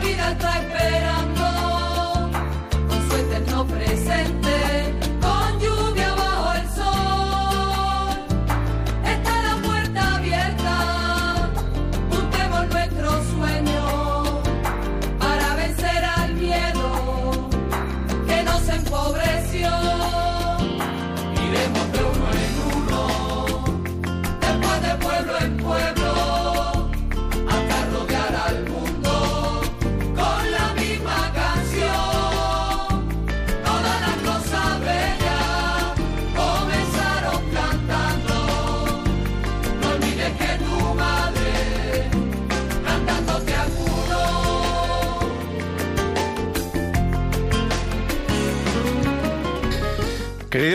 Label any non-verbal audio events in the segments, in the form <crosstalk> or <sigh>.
vida está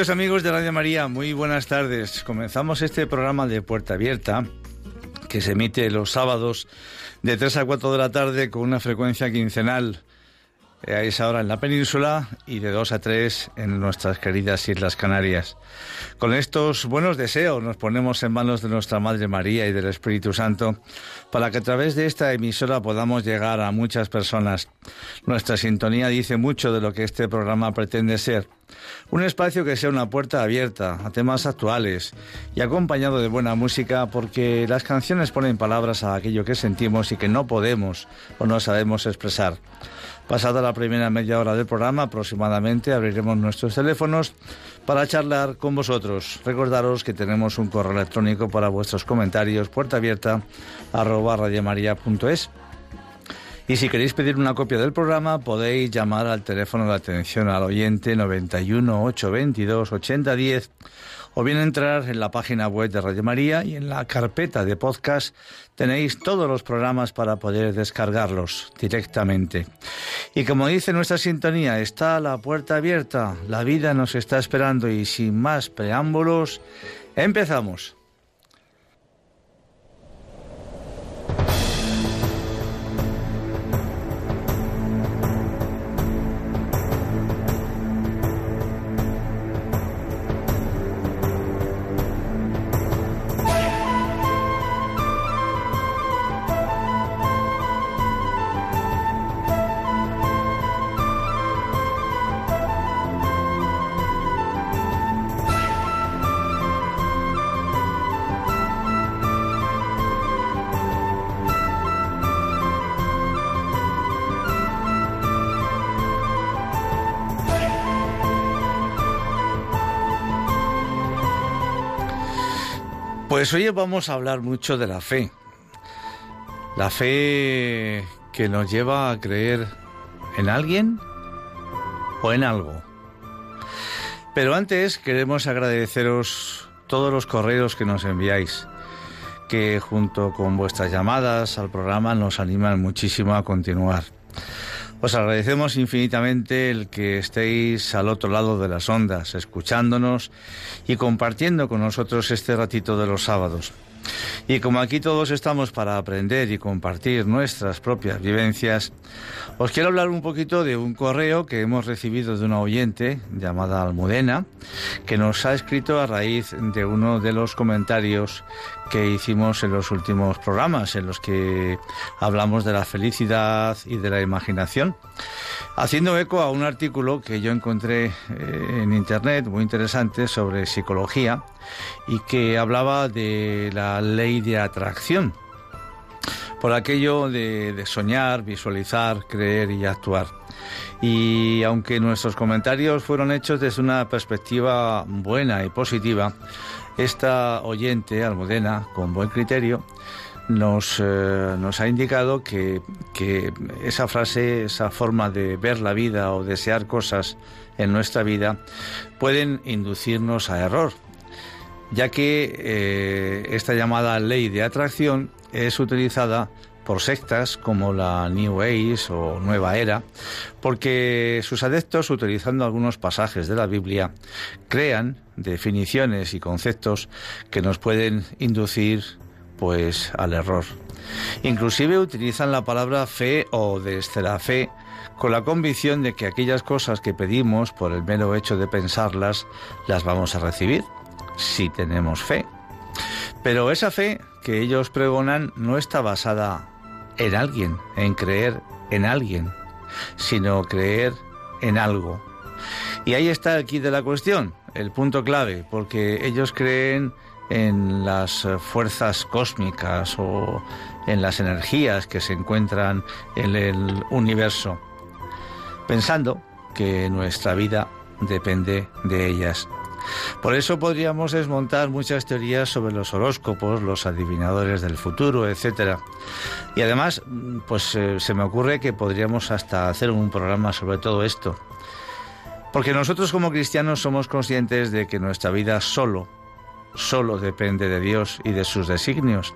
Queridos amigos de Radio María, muy buenas tardes. Comenzamos este programa de Puerta Abierta que se emite los sábados de 3 a 4 de la tarde con una frecuencia quincenal a esa hora en la península y de 2 a 3 en nuestras queridas Islas Canarias. Con estos buenos deseos nos ponemos en manos de nuestra Madre María y del Espíritu Santo para que a través de esta emisora podamos llegar a muchas personas. Nuestra sintonía dice mucho de lo que este programa pretende ser. Un espacio que sea una puerta abierta a temas actuales y acompañado de buena música porque las canciones ponen palabras a aquello que sentimos y que no podemos o no sabemos expresar. Pasada la primera media hora del programa, aproximadamente, abriremos nuestros teléfonos para charlar con vosotros. Recordaros que tenemos un correo electrónico para vuestros comentarios, puerta abierta, arroba radiomaria.es. Y si queréis pedir una copia del programa, podéis llamar al teléfono de atención al oyente 91 822 8010 o bien entrar en la página web de Radio María y en la carpeta de podcast tenéis todos los programas para poder descargarlos directamente. Y como dice nuestra sintonía, está la puerta abierta, la vida nos está esperando y sin más preámbulos, empezamos. Pues hoy vamos a hablar mucho de la fe. La fe que nos lleva a creer en alguien o en algo. Pero antes queremos agradeceros todos los correos que nos enviáis, que junto con vuestras llamadas al programa nos animan muchísimo a continuar. Os agradecemos infinitamente el que estéis al otro lado de las ondas, escuchándonos y compartiendo con nosotros este ratito de los sábados. Y como aquí todos estamos para aprender y compartir nuestras propias vivencias, os quiero hablar un poquito de un correo que hemos recibido de una oyente llamada Almudena, que nos ha escrito a raíz de uno de los comentarios que hicimos en los últimos programas, en los que hablamos de la felicidad y de la imaginación, haciendo eco a un artículo que yo encontré eh, en Internet muy interesante sobre psicología y que hablaba de la ley de atracción. por aquello de, soñar, visualizar, creer y actuar. Y aunque nuestros comentarios fueron hechos desde una perspectiva buena y positiva, esta oyente, Almudena, con buen criterio, nos, eh, ha indicado que, que, esa frase, esa forma de ver la vida o desear cosas en nuestra vida pueden inducirnos a error, ya que eh, esta llamada ley de atracción es utilizada por sectas como la New Age o Nueva Era, porque sus adeptos, utilizando algunos pasajes de la Biblia, crean definiciones y conceptos que nos pueden inducir pues al error. Inclusive utilizan la palabra fe o desde la fe con la convicción de que aquellas cosas que pedimos por el mero hecho de pensarlas las vamos a recibir si tenemos fe. Pero esa fe que ellos pregonan no está basada en alguien, en creer en alguien, sino creer en algo. Y ahí está aquí de la cuestión, el punto clave, porque ellos creen en las fuerzas cósmicas o en las energías que se encuentran en el universo, pensando que nuestra vida depende de ellas. Por eso podríamos desmontar muchas teorías sobre los horóscopos, los adivinadores del futuro, etcétera. Y además, pues eh, se me ocurre que podríamos hasta hacer un programa sobre todo esto. Porque nosotros como cristianos somos conscientes de que nuestra vida solo, solo depende de Dios y de sus designios.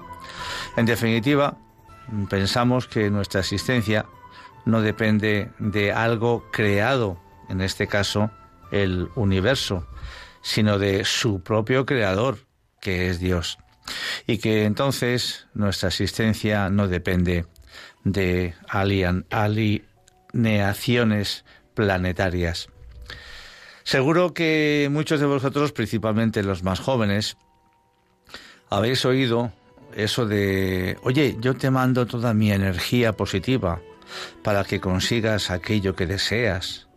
En definitiva, pensamos que nuestra existencia no depende de algo creado, en este caso, el universo, sino de su propio creador, que es Dios. Y que entonces nuestra existencia no depende de alineaciones planetarias. Seguro que muchos de vosotros, principalmente los más jóvenes, habéis oído eso de, oye, yo te mando toda mi energía positiva para que consigas aquello que deseas.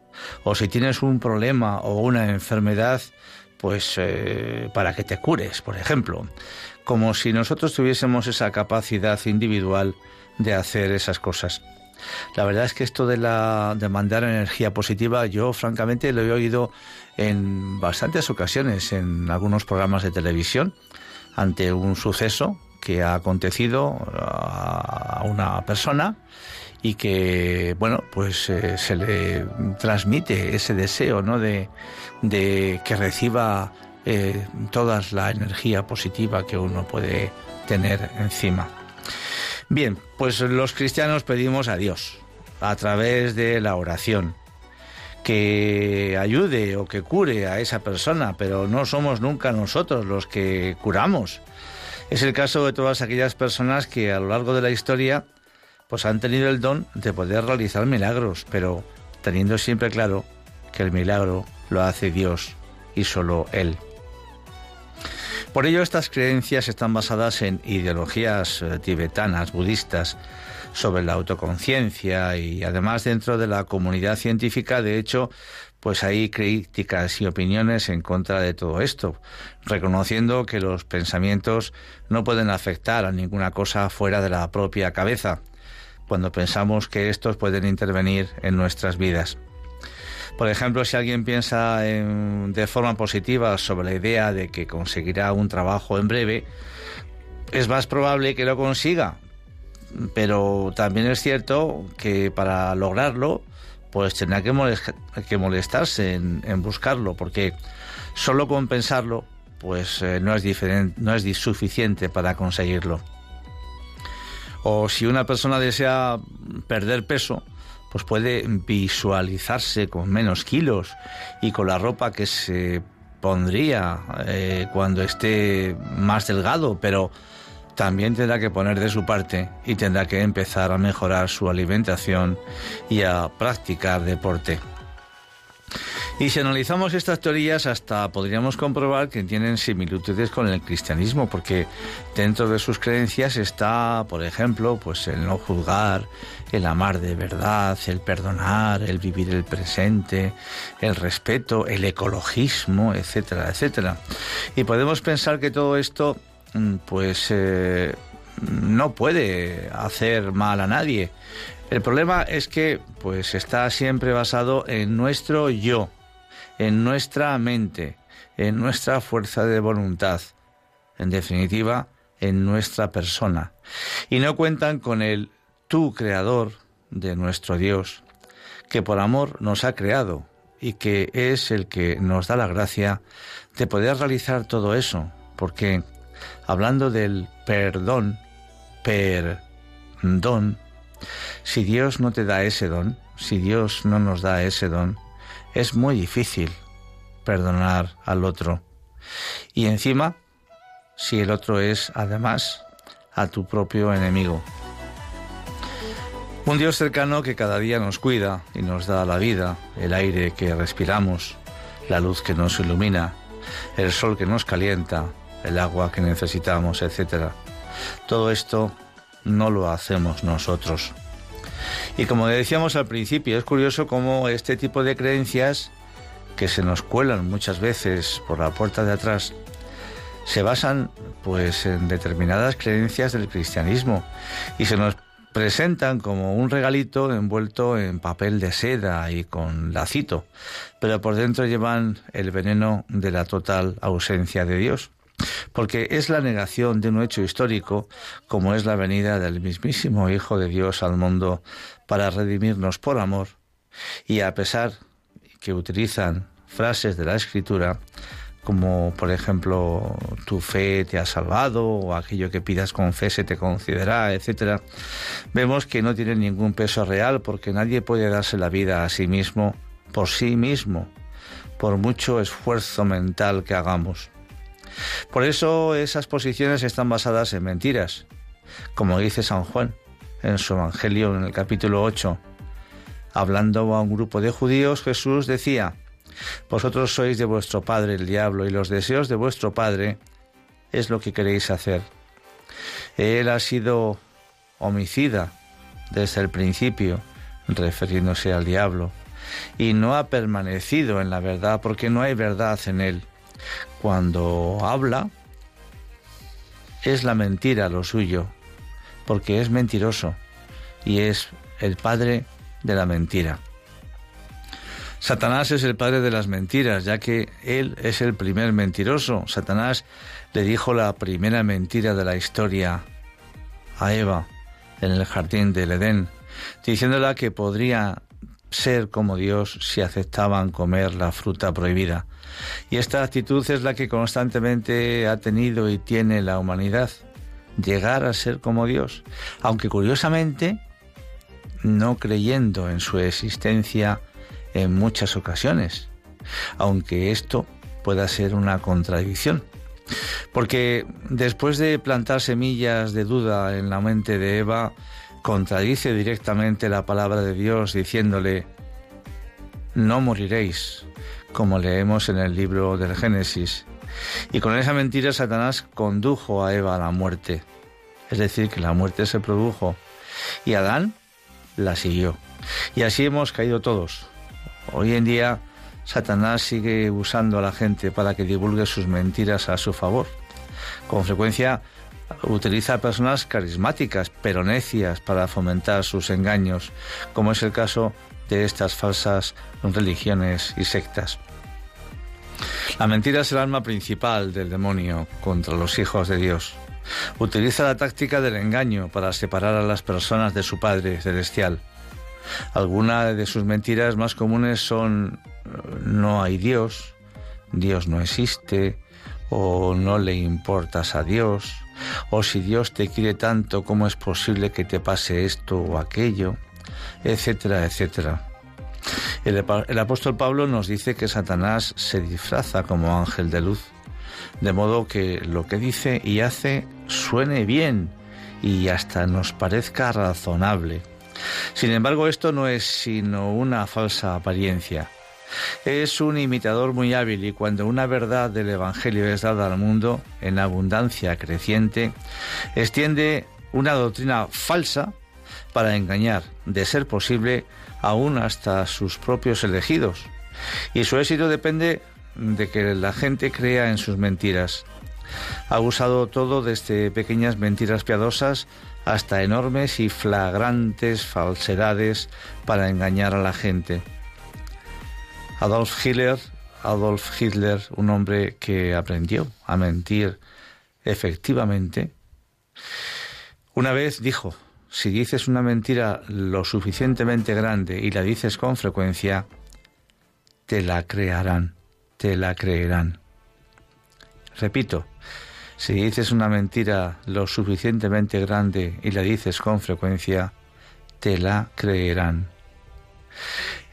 O si tienes un problema o una enfermedad, pues eh, para que te cures, por ejemplo, como si nosotros tuviésemos esa capacidad individual de hacer esas cosas. La verdad es que esto de la de mandar energía positiva, yo francamente lo he oído en bastantes ocasiones en algunos programas de televisión ante un suceso que ha acontecido a una persona y que, bueno, pues eh, se le transmite ese deseo, ¿no? De, que reciba eh, toda la energía positiva que uno puede tener encima. Bien, pues los cristianos pedimos a Dios, a través de la oración, que ayude o que cure a esa persona, pero no somos nunca nosotros los que curamos. Es el caso de todas aquellas personas que a lo largo de la historia pues han tenido el don de poder realizar milagros, pero teniendo siempre claro que el milagro lo hace Dios y solo Él. Por ello estas creencias están basadas en ideologías eh, tibetanas, budistas, sobre la autoconciencia y además dentro de la comunidad científica, de hecho, pues hay críticas y opiniones en contra de todo esto, reconociendo que los pensamientos no pueden afectar a ninguna cosa fuera de la propia cabeza cuando pensamos que estos pueden intervenir en nuestras vidas. Por ejemplo, si alguien piensa de forma positiva sobre la idea de que conseguirá un trabajo en breve, es más probable que lo consiga. Pero también es cierto que para lograrlo, pues tendrá que, molestarse en, buscarlo, porque solo con pensarlo, pues eh, no, es no es suficiente para conseguirlo. O si una persona desea perder peso, pues puede visualizarse con menos kilos y con la ropa que se pondría eh, cuando esté más delgado, pero también tendrá que poner de su parte y tendrá que empezar a mejorar su alimentación y a practicar deporte. Y si analizamos estas teorías, hasta podríamos comprobar que tienen similitudes con el cristianismo, porque dentro de sus creencias está, por ejemplo, pues el no juzgar, el amar de verdad, el perdonar, el vivir el presente, el respeto, el ecologismo, etcétera, etcétera. Y podemos pensar que todo esto, mm, pues, eh, no puede hacer mal a nadie. El problema es que pues está siempre basado en nuestro yo, en nuestra mente, en nuestra fuerza de voluntad, en definitiva, en nuestra persona. Y no cuentan con el tú creador de nuestro Dios, que por amor nos ha creado y que es el que nos da la gracia de poder realizar todo eso, porque hablando del perdón, perdón, si Dios no te da ese don, si Dios no nos da ese don, es muy difícil perdonar al otro. Y encima, si el otro es además a tu propio enemigo. Un Dios cercano que cada día nos cuida y nos da la vida, el aire que respiramos, la luz que nos ilumina, el sol que nos calienta, el agua que necesitamos, etc. Todo esto no lo hacemos nosotros. Y como decíamos al principio, es curioso cómo este tipo de creencias que se nos cuelan muchas veces por la puerta de atrás se basan pues en determinadas creencias del cristianismo y se nos presentan como un regalito envuelto en papel de seda y con lacito, pero por dentro llevan el veneno de la total ausencia de Dios porque es la negación de un hecho histórico como es la venida del mismísimo Hijo de Dios al mundo para redimirnos por amor, y a pesar que utilizan frases de la Escritura, como por ejemplo tu fe te ha salvado o aquello que pidas con fe se te concederá, etcétera, vemos que no tienen ningún peso real porque nadie puede darse la vida a sí mismo por sí mismo, por mucho esfuerzo mental que hagamos. Por eso esas posiciones están basadas en mentiras, como dice San Juan en su Evangelio en el capítulo 8. Hablando a un grupo de judíos, Jesús decía, Vosotros sois de vuestro padre el diablo y los deseos de vuestro padre es lo que queréis hacer. Él ha sido homicida desde el principio, refiriéndose al diablo, y no ha permanecido en la verdad porque no hay verdad en él. Cuando habla, es la mentira lo suyo, porque es mentiroso y es el padre de la mentira. Satanás es el padre de las mentiras, ya que él es el primer mentiroso. Satanás le dijo la primera mentira de la historia a Eva en el jardín del Edén, diciéndola que podría ser como Dios si aceptaban comer la fruta prohibida. Y esta actitud es la que constantemente ha tenido y tiene la humanidad, llegar a ser como Dios, aunque curiosamente no creyendo en su existencia en muchas ocasiones, aunque esto pueda ser una contradicción. Porque después de plantar semillas de duda en la mente de Eva, contradice directamente la palabra de Dios diciéndole, no moriréis, como leemos en el libro del Génesis. Y con esa mentira Satanás condujo a Eva a la muerte. Es decir, que la muerte se produjo y Adán la siguió. Y así hemos caído todos. Hoy en día Satanás sigue usando a la gente para que divulgue sus mentiras a su favor. Con frecuencia utiliza personas carismáticas, pero necias, para fomentar sus engaños, como es el caso de estas falsas religiones y sectas. La mentira es el arma principal del demonio contra los hijos de Dios. Utiliza la táctica del engaño para separar a las personas de su Padre celestial. Algunas de sus mentiras más comunes son no hay Dios, Dios no existe, o no le importas a Dios, o si Dios te quiere tanto, ¿cómo es posible que te pase esto o aquello? etcétera, etcétera. El, apóstol Pablo nos dice que Satanás se disfraza como ángel de luz, de modo que lo que dice y hace suene bien y hasta nos parezca razonable. Sin embargo, esto no es sino una falsa apariencia. Es un imitador muy hábil y cuando una verdad del Evangelio es dada al mundo en abundancia creciente, extiende una doctrina falsa para engañar, de ser posible, aún hasta sus propios elegidos. Y su éxito depende de que la gente crea en sus mentiras. Ha usado todo desde pequeñas mentiras piadosas hasta enormes y flagrantes falsedades para engañar a la gente. Adolf Hitler, Adolf Hitler, un hombre que aprendió a mentir efectivamente, una vez dijo, si dices una mentira lo suficientemente grande y la dices con frecuencia, te la crearán, te la creerán. Repito, si dices una mentira lo suficientemente grande y la dices con frecuencia, te la creerán.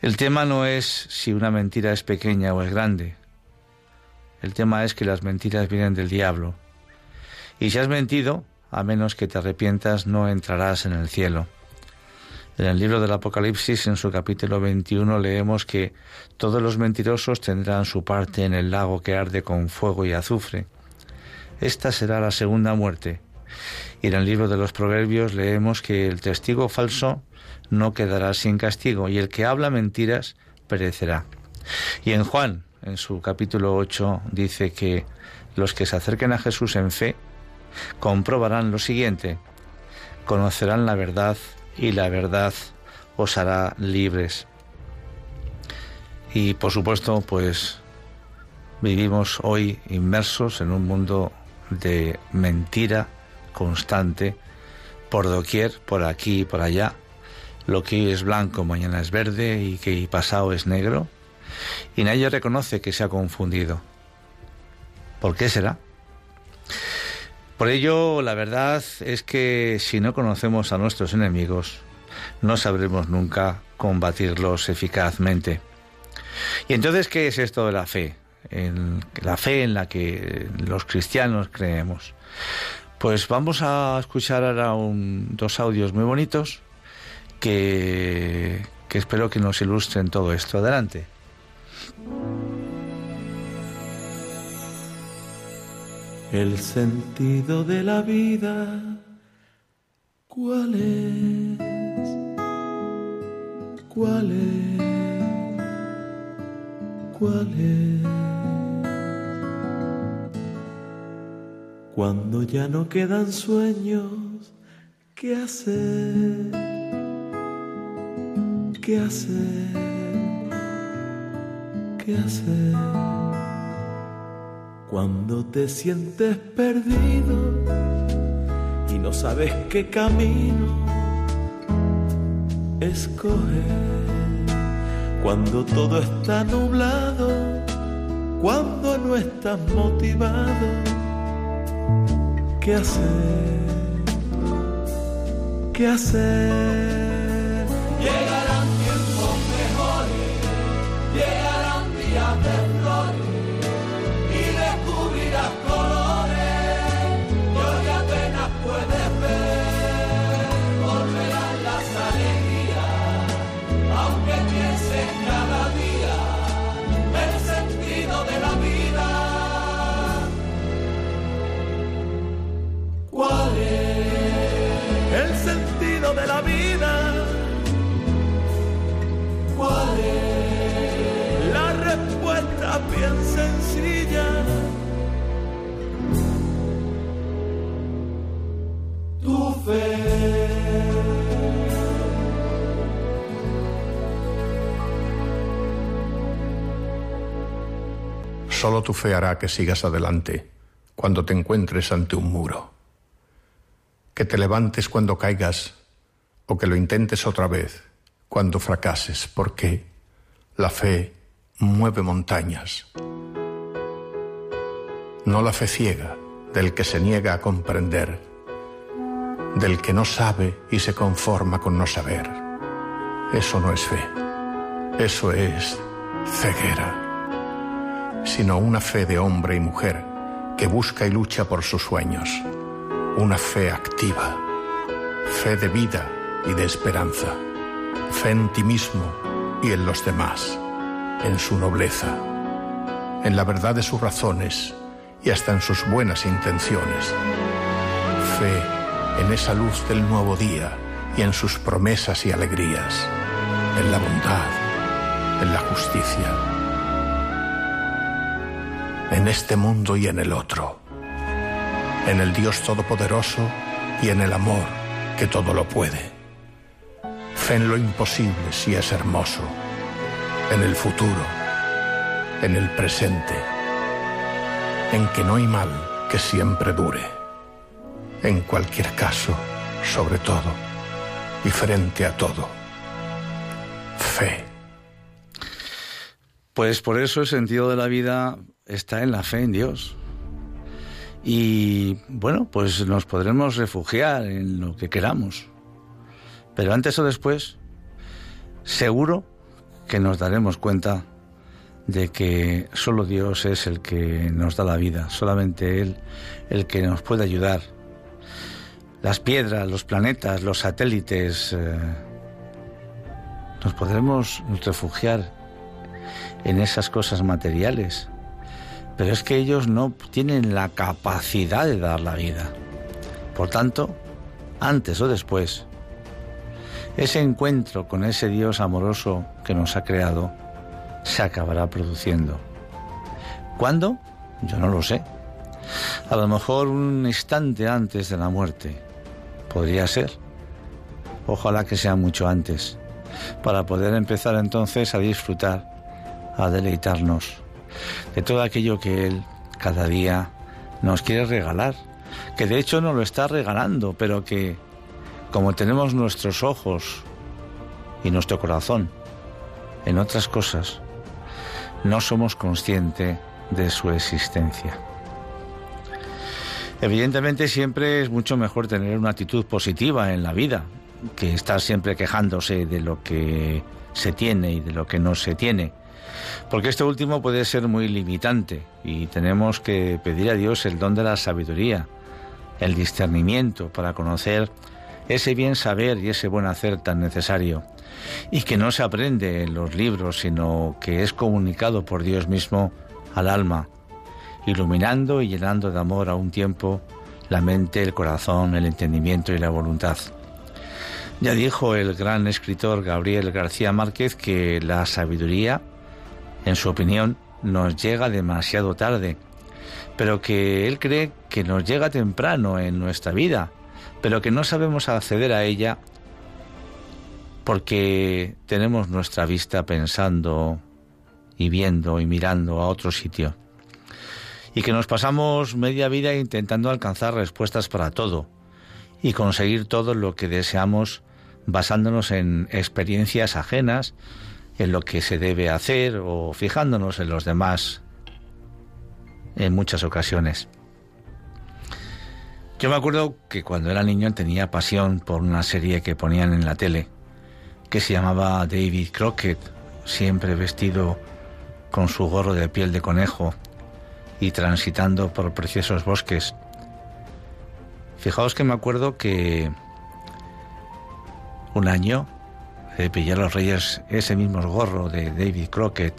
El tema no es si una mentira es pequeña o es grande. El tema es que las mentiras vienen del diablo. Y si has mentido, a menos que te arrepientas, no entrarás en el cielo. En el libro del Apocalipsis, en su capítulo 21, leemos que todos los mentirosos tendrán su parte en el lago que arde con fuego y azufre. Esta será la segunda muerte. Y en el libro de los Proverbios leemos que el testigo falso no quedará sin castigo y el que habla mentiras perecerá. Y en Juan, en su capítulo 8, dice que los que se acerquen a Jesús en fe comprobarán lo siguiente, conocerán la verdad y la verdad os hará libres. Y por supuesto, pues vivimos hoy inmersos en un mundo de mentira constante por doquier, por aquí y por allá. Lo que hoy es blanco, mañana es verde y que pasado es negro. Y nadie reconoce que se ha confundido. ¿Por qué será? Por ello, la verdad es que si no conocemos a nuestros enemigos, no sabremos nunca combatirlos eficazmente. ¿Y entonces qué es esto de la fe? en la fe en la que los cristianos creemos. Pues vamos a escuchar ahora dos audios muy bonitos que, que espero que nos ilustren todo esto. Adelante. El sentido de la vida, ¿cuál es? ¿Cuál es? ¿Cuál es? Cuando ya no quedan sueños, ¿qué hacer? ¿Qué hacer? ¿Qué hacer? Cuando te sientes perdido y no sabes qué camino escoger. Cuando todo está nublado, cuando no estás motivado ¿Qué hacer? ¿Qué hacer? Solo tu fe hará que sigas adelante cuando te encuentres ante un muro. Que te levantes cuando caigas o que lo intentes otra vez cuando fracases, porque la fe mueve montañas. No la fe ciega del que se niega a comprender, del que no sabe y se conforma con no saber. Eso no es fe, eso es ceguera sino una fe de hombre y mujer que busca y lucha por sus sueños, una fe activa, fe de vida y de esperanza, fe en ti mismo y en los demás, en su nobleza, en la verdad de sus razones y hasta en sus buenas intenciones, fe en esa luz del nuevo día y en sus promesas y alegrías, en la bondad, en la justicia en este mundo y en el otro. en el Dios Todopoderoso y en el amor que todo lo puede. Fe en lo imposible si es hermoso, en el futuro, en el presente, en que no hay mal que siempre dure, en cualquier caso, sobre todo y frente a todo. Fe. Pues por eso el sentido de la vida está en la fe en Dios. Y bueno, pues nos podremos refugiar en lo que queramos. Pero antes o después, seguro que nos daremos cuenta de que solo Dios es el que nos da la vida, solamente Él el que nos puede ayudar. Las piedras, los planetas, los satélites, eh, nos podremos refugiar en esas cosas materiales, pero es que ellos no tienen la capacidad de dar la vida. Por tanto, antes o después, ese encuentro con ese Dios amoroso que nos ha creado se acabará produciendo. ¿Cuándo? Yo no lo sé. A lo mejor un instante antes de la muerte. Podría ser. Ojalá que sea mucho antes, para poder empezar entonces a disfrutar, a deleitarnos de todo aquello que Él cada día nos quiere regalar, que de hecho no lo está regalando, pero que como tenemos nuestros ojos y nuestro corazón en otras cosas, no somos conscientes de su existencia. Evidentemente siempre es mucho mejor tener una actitud positiva en la vida que estar siempre quejándose de lo que se tiene y de lo que no se tiene. Porque este último puede ser muy limitante y tenemos que pedir a Dios el don de la sabiduría, el discernimiento para conocer ese bien saber y ese buen hacer tan necesario y que no se aprende en los libros, sino que es comunicado por Dios mismo al alma, iluminando y llenando de amor a un tiempo la mente, el corazón, el entendimiento y la voluntad. Ya dijo el gran escritor Gabriel García Márquez que la sabiduría, en su opinión, nos llega demasiado tarde, pero que él cree que nos llega temprano en nuestra vida, pero que no sabemos acceder a ella porque tenemos nuestra vista pensando y viendo y mirando a otro sitio. Y que nos pasamos media vida intentando alcanzar respuestas para todo y conseguir todo lo que deseamos basándonos en experiencias ajenas, en lo que se debe hacer o fijándonos en los demás en muchas ocasiones. Yo me acuerdo que cuando era niño tenía pasión por una serie que ponían en la tele que se llamaba David Crockett, siempre vestido con su gorro de piel de conejo y transitando por preciosos bosques. Fijaos que me acuerdo que un año le pillé a los reyes ese mismo gorro de David Crockett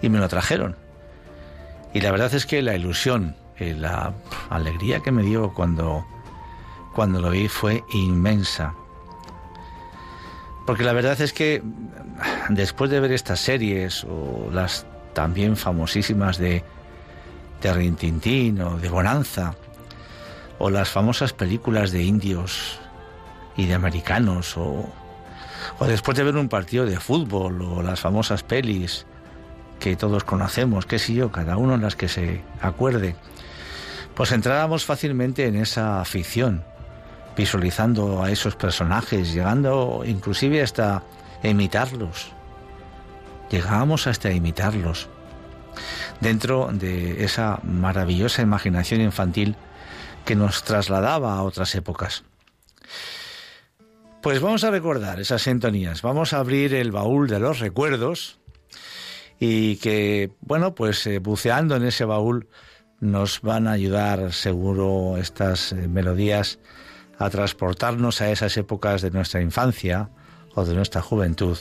y me lo trajeron. Y la verdad es que la ilusión, y la alegría que me dio cuando, cuando lo vi fue inmensa. Porque la verdad es que después de ver estas series o las también famosísimas de, de Rintintín o de Bonanza o las famosas películas de indios y de americanos o, o después de ver un partido de fútbol o las famosas pelis que todos conocemos, qué sé yo, cada uno en las que se acuerde, pues entrábamos fácilmente en esa afición visualizando a esos personajes, llegando inclusive hasta imitarlos. Llegábamos hasta imitarlos. Dentro de esa maravillosa imaginación infantil que nos trasladaba a otras épocas. Pues vamos a recordar esas sintonías, vamos a abrir el baúl de los recuerdos y que, bueno, pues eh, buceando en ese baúl nos van a ayudar seguro estas eh, melodías a transportarnos a esas épocas de nuestra infancia o de nuestra juventud,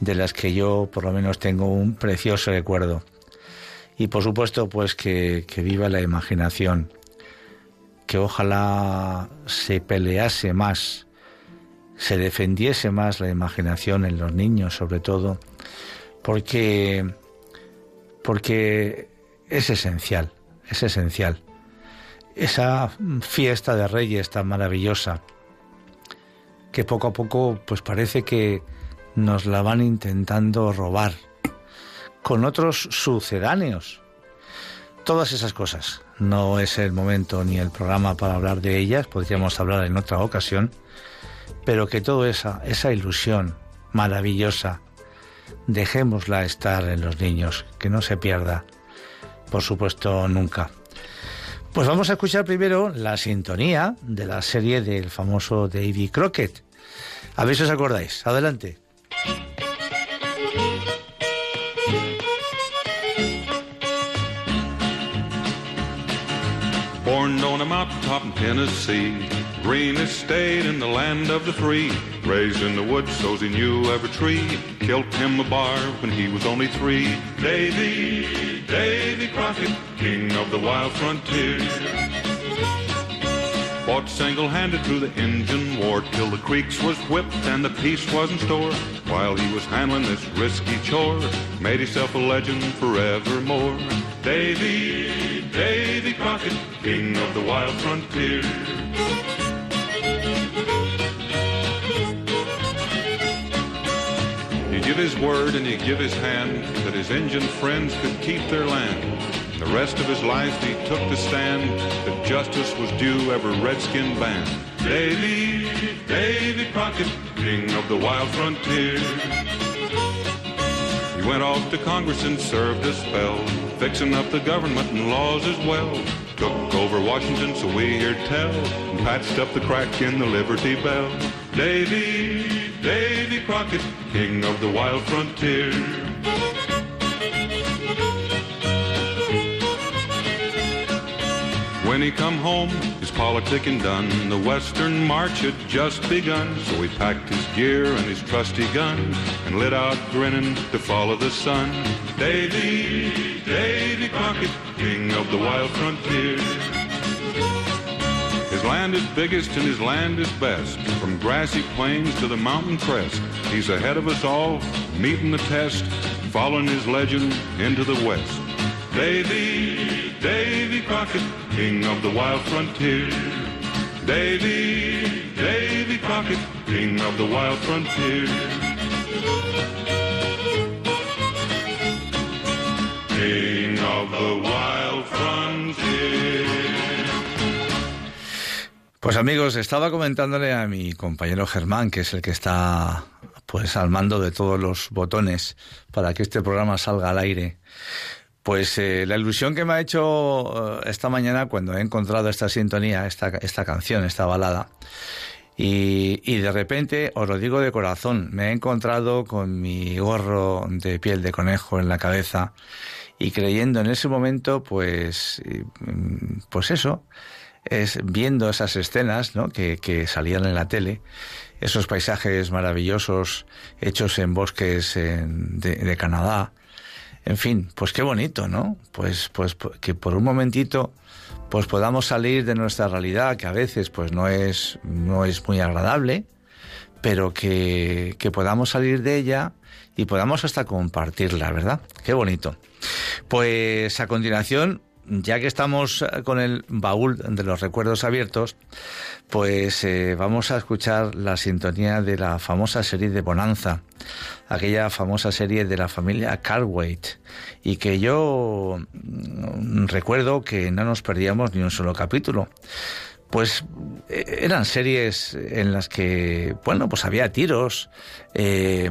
de las que yo por lo menos tengo un precioso recuerdo. Y por supuesto, pues que, que viva la imaginación, que ojalá se pelease más, se defendiese más la imaginación en los niños, sobre todo, porque, porque es esencial, es esencial esa fiesta de reyes tan maravillosa que poco a poco pues parece que nos la van intentando robar con otros sucedáneos. Todas esas cosas. No es el momento ni el programa para hablar de ellas, podríamos hablar en otra ocasión, pero que toda esa, esa ilusión maravillosa, dejémosla estar en los niños, que no se pierda, por supuesto, nunca. Pues vamos a escuchar primero la sintonía de la serie del famoso Davy Crockett. A ver si os acordáis. Adelante. Greenest state in the land of the free. Raised in the woods, so he knew every tree. Killed him a bar when he was only three. Davy, Davy Crockett, king of the wild frontier. Fought single-handed through the Injun War till the creeks was whipped and the peace was in store. While he was handling this risky chore, made himself a legend forevermore. Davy, Davy Crockett, king of the wild frontier. Give his word and he give his hand that his Injun friends could keep their land. The rest of his life he took the stand that justice was due every redskin band. Davy, Davy Crockett, king of the wild frontier. He went off to Congress and served a spell, fixing up the government and laws as well. Took over Washington, so we hear tell, and patched up the crack in the Liberty Bell. Davy, Davy Crockett, king of the wild frontier. When he come home, his politicking done. The western march had just begun. So he packed his gear and his trusty gun and lit out grinning to follow the sun. Davy, Davy Crockett, king of the wild frontier. Land is biggest and his land is best. From grassy plains to the mountain crest. He's ahead of us all, meeting the test, following his legend into the west. Davy, Davy Crockett, king of the wild frontier. Davy, Davy Crockett, king of the wild frontier. King of the wild frontier. Pues amigos, estaba comentándole a mi compañero Germán, que es el que está pues al mando de todos los botones para que este programa salga al aire. Pues eh, la ilusión que me ha hecho eh, esta mañana cuando he encontrado esta sintonía, esta, esta canción, esta balada, y, y, de repente, os lo digo de corazón, me he encontrado con mi gorro de piel de conejo en la cabeza y creyendo en ese momento, pues, pues eso, es viendo esas escenas ¿no? que, que salían en la tele, esos paisajes maravillosos hechos en bosques en, de, de Canadá, en fin, pues qué bonito, ¿no? Pues, pues que por un momentito pues podamos salir de nuestra realidad, que a veces pues no es, no es muy agradable, pero que, que podamos salir de ella y podamos hasta compartirla, ¿verdad? Qué bonito. Pues a continuación, ya que estamos con el baúl de los recuerdos abiertos, pues eh, vamos a escuchar la sintonía de la famosa serie de Bonanza, aquella famosa serie de la familia Cartwright, y que yo recuerdo que no nos perdíamos ni un solo capítulo. Pues eran series en las que, bueno, pues había tiros, eh,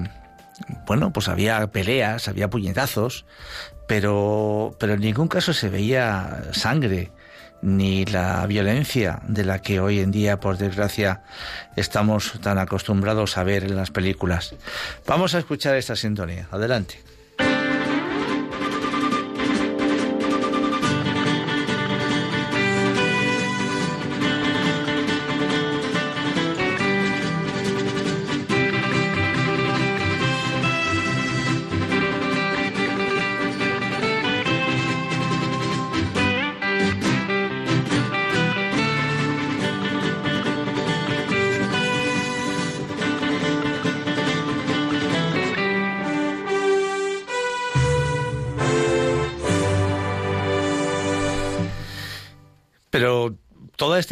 bueno, pues había peleas, había puñetazos, pero, pero en ningún caso se veía sangre ni la violencia de la que hoy en día, por desgracia, estamos tan acostumbrados a ver en las películas. Vamos a escuchar esta sintonía. Adelante.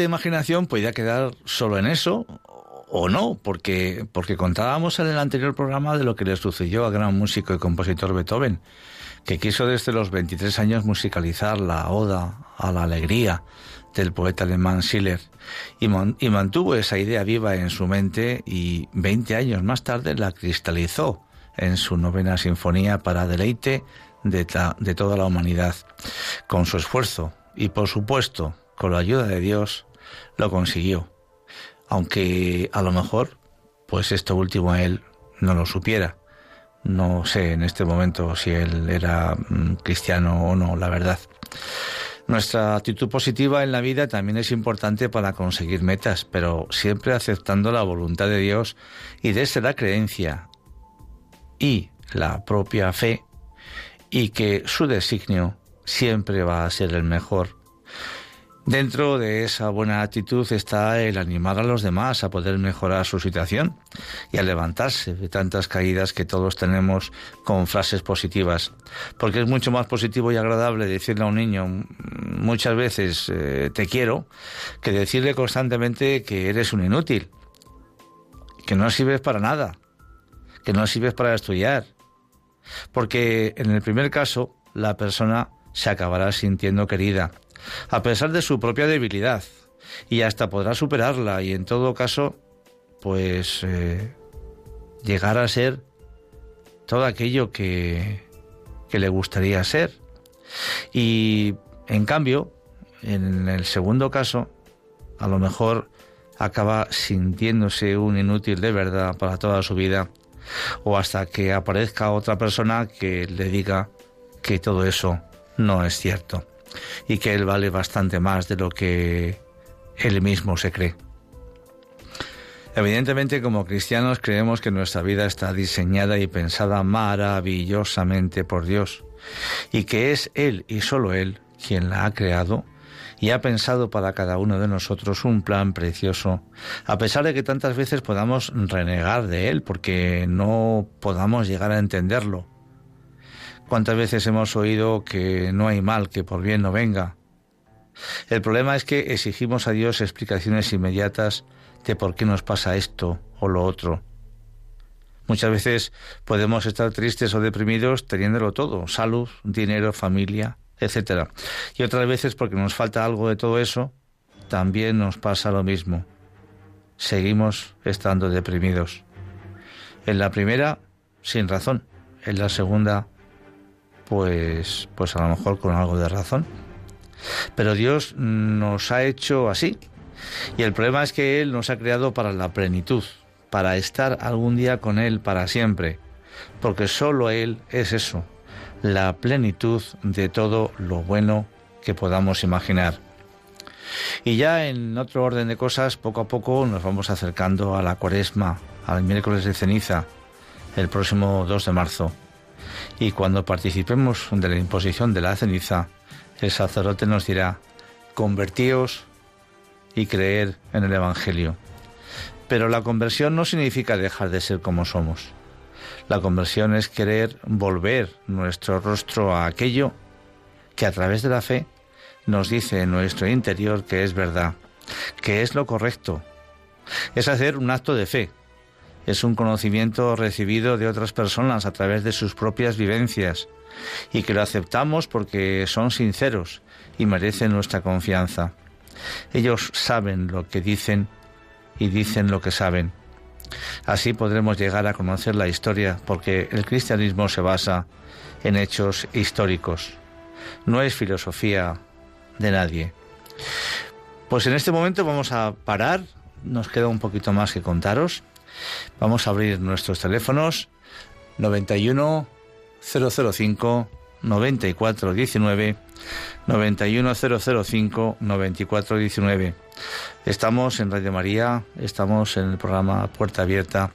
Imaginación podía quedar solo en eso o no, porque, porque contábamos en el anterior programa de lo que le sucedió al gran músico y compositor Beethoven, que quiso desde los 23 años musicalizar la Oda a la Alegría del poeta alemán Schiller y, mantuvo esa idea viva en su mente y 20 años más tarde la cristalizó en su novena sinfonía para deleite de, de toda la humanidad. Con su esfuerzo y por supuesto con la ayuda de Dios lo consiguió. Aunque a lo mejor pues esto último él no lo supiera. No sé en este momento si él era mm, cristiano o no, la verdad. Nuestra actitud positiva en la vida también es importante para conseguir metas, pero siempre aceptando la voluntad de Dios y desde la creencia y la propia fe y que su designio siempre va a ser el mejor Dentro de esa buena actitud está el animar a los demás a poder mejorar su situación y a levantarse de tantas caídas que todos tenemos con frases positivas. Porque es mucho más positivo y agradable decirle a un niño muchas veces eh, te quiero que decirle constantemente que eres un inútil, que no sirves para nada, que no sirves para estudiar. Porque en el primer caso la persona se acabará sintiendo querida a pesar de su propia debilidad, y hasta podrá superarla y en todo caso, pues eh, llegar a ser todo aquello que, que le gustaría ser. Y en cambio, en el segundo caso, a lo mejor acaba sintiéndose un inútil de verdad para toda su vida, o hasta que aparezca otra persona que le diga que todo eso no es cierto y que Él vale bastante más de lo que Él mismo se cree. Evidentemente, como cristianos, creemos que nuestra vida está diseñada y pensada maravillosamente por Dios, y que es Él y solo Él quien la ha creado y ha pensado para cada uno de nosotros un plan precioso, a pesar de que tantas veces podamos renegar de Él porque no podamos llegar a entenderlo. ¿Cuántas veces hemos oído que no hay mal que por bien no venga? El problema es que exigimos a Dios explicaciones inmediatas de por qué nos pasa esto o lo otro. Muchas veces podemos estar tristes o deprimidos teniéndolo todo, salud, dinero, familia, etc. Y otras veces porque nos falta algo de todo eso, también nos pasa lo mismo. Seguimos estando deprimidos. En la primera, sin razón. En la segunda, pues, pues a lo mejor con algo de razón. Pero Dios nos ha hecho así. Y el problema es que Él nos ha creado para la plenitud, para estar algún día con Él para siempre. Porque solo Él es eso, la plenitud de todo lo bueno que podamos imaginar. Y ya en otro orden de cosas, poco a poco nos vamos acercando a la cuaresma, al miércoles de ceniza, el próximo 2 de marzo y cuando participemos de la imposición de la ceniza, el sacerdote nos dirá, convertíos y creer en el Evangelio. Pero la conversión no significa dejar de ser como somos. La conversión es querer volver nuestro rostro a aquello que a través de la fe nos dice en nuestro interior que es verdad, que es lo correcto. Es hacer un acto de fe, es un conocimiento recibido de otras personas a través de sus propias vivencias y que lo aceptamos porque son sinceros y merecen nuestra confianza. Ellos saben lo que dicen y dicen lo que saben. Así podremos llegar a conocer la historia porque el cristianismo se basa en hechos históricos. No es filosofía de nadie. Pues en este momento vamos a parar. Nos queda un poquito más que contaros. Vamos a abrir nuestros teléfonos 91 005 9419 91005 9419. Estamos en Radio María, estamos en el programa Puerta Abierta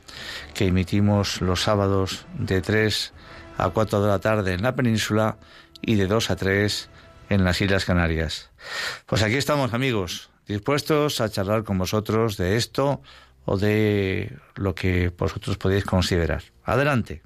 que emitimos los sábados de 3 a 4 de la tarde en la península y de 2 a 3 en las Islas Canarias. Pues aquí estamos amigos, dispuestos a charlar con vosotros de esto o de lo que vosotros podéis considerar. Adelante.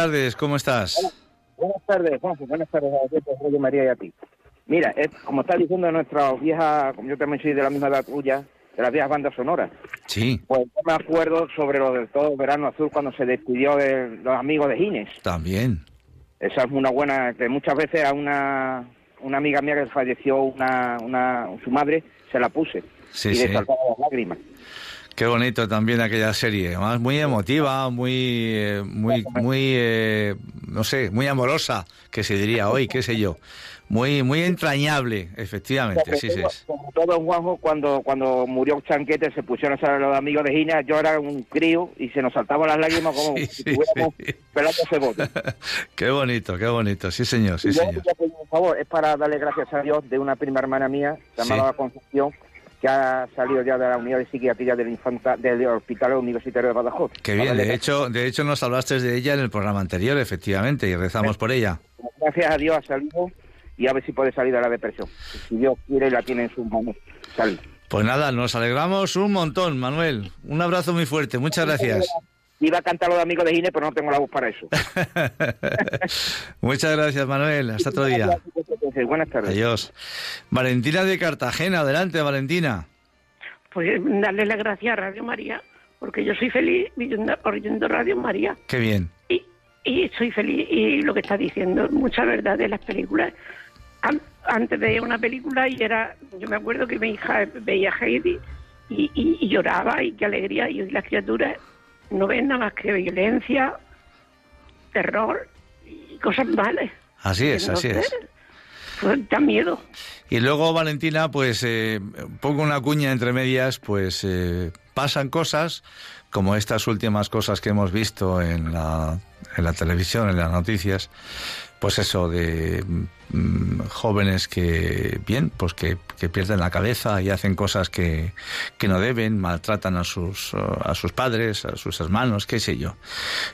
Tardes, ¿cómo estás? Buenas tardes, Juanjo, buenas tardes a ti, José María y a ti. Mira, es, como está diciendo nuestra vieja, como yo también soy de la misma edad tuya, de las viejas bandas sonoras, Sí, pues yo me acuerdo sobre lo del todo verano azul cuando se despidió de los amigos de Gines. también. Esa es una buena, que muchas veces a una, una amiga mía que falleció una, una, su madre, se la puse. Sí, y sí. le saltaban las lágrimas. Qué bonito también aquella serie, además muy emotiva, muy, eh, muy, muy, eh, no sé, muy amorosa, que se diría hoy, qué sé yo, muy, muy entrañable, efectivamente, Sobre sí, sí. todo, Juanjo, cuando, cuando murió Chanquete, se pusieron a los amigos de Gines, yo era un crío y se nos saltaban las lágrimas como <laughs> Sí, si sí, estuviéramos sí. pelando cebolla. <laughs> Qué bonito, qué bonito, sí señor, sí yo señor. un favor, es para darle gracias a Dios de una prima hermana mía llamada Sí. Concepción, que ha salido ya de la unidad de psiquiatría del, infanta, del Hospital Universitario de Badajoz. Qué bien, de hecho, de hecho nos hablaste de ella en el programa anterior, efectivamente, y rezamos por ella. Gracias a Dios ha salido y a ver si puede salir de la depresión. Si Dios quiere, la tiene en sus manos. Salir. Pues nada, nos alegramos un montón, Manuel. Un abrazo muy fuerte, muchas gracias. Iba a cantar los de amigos de Gine, pero no tengo la voz para eso. <laughs> muchas gracias, Manuel. Hasta otro día. Buenas tardes. Adiós. Valentina de Cartagena, adelante, Valentina. Pues darle las gracias a Radio María, porque yo soy feliz oyendo, Radio María Qué bien. y, y soy feliz y lo que está diciendo, mucha verdad de las películas. An- antes veía una película y era, yo me acuerdo que mi hija veía Heidi y, y- y lloraba y qué alegría y hoy las criaturas no ven nada más que violencia, terror y cosas malas. Así es, así es. Pues da miedo. Y luego, Valentina, pues eh, pongo una cuña entre medias, pues eh, pasan cosas como estas últimas cosas que hemos visto en la, en la televisión, en las noticias, pues eso de mm, jóvenes que, bien, pues que, que pierden la cabeza y hacen cosas que, que no deben, maltratan a sus, a sus padres, a sus hermanos, qué sé yo.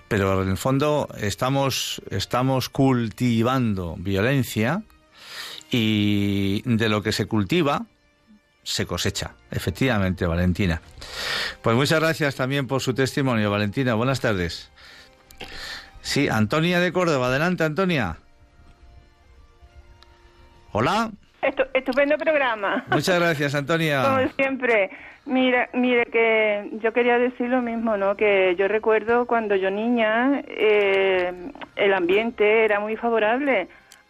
Pero en el fondo estamos, estamos cultivando violencia y de lo que se cultiva se cosecha. Efectivamente, Valentina. Pues muchas gracias también por su testimonio, Valentina. Buenas tardes. Sí, Antonia de Córdoba. Adelante, Antonia. Hola. Estu- estupendo programa. Muchas gracias, <laughs> Como Antonia. siempre. Mira, mire que yo quería decir lo mismo, ¿no? Que yo recuerdo cuando yo niña eh, el ambiente era muy favorable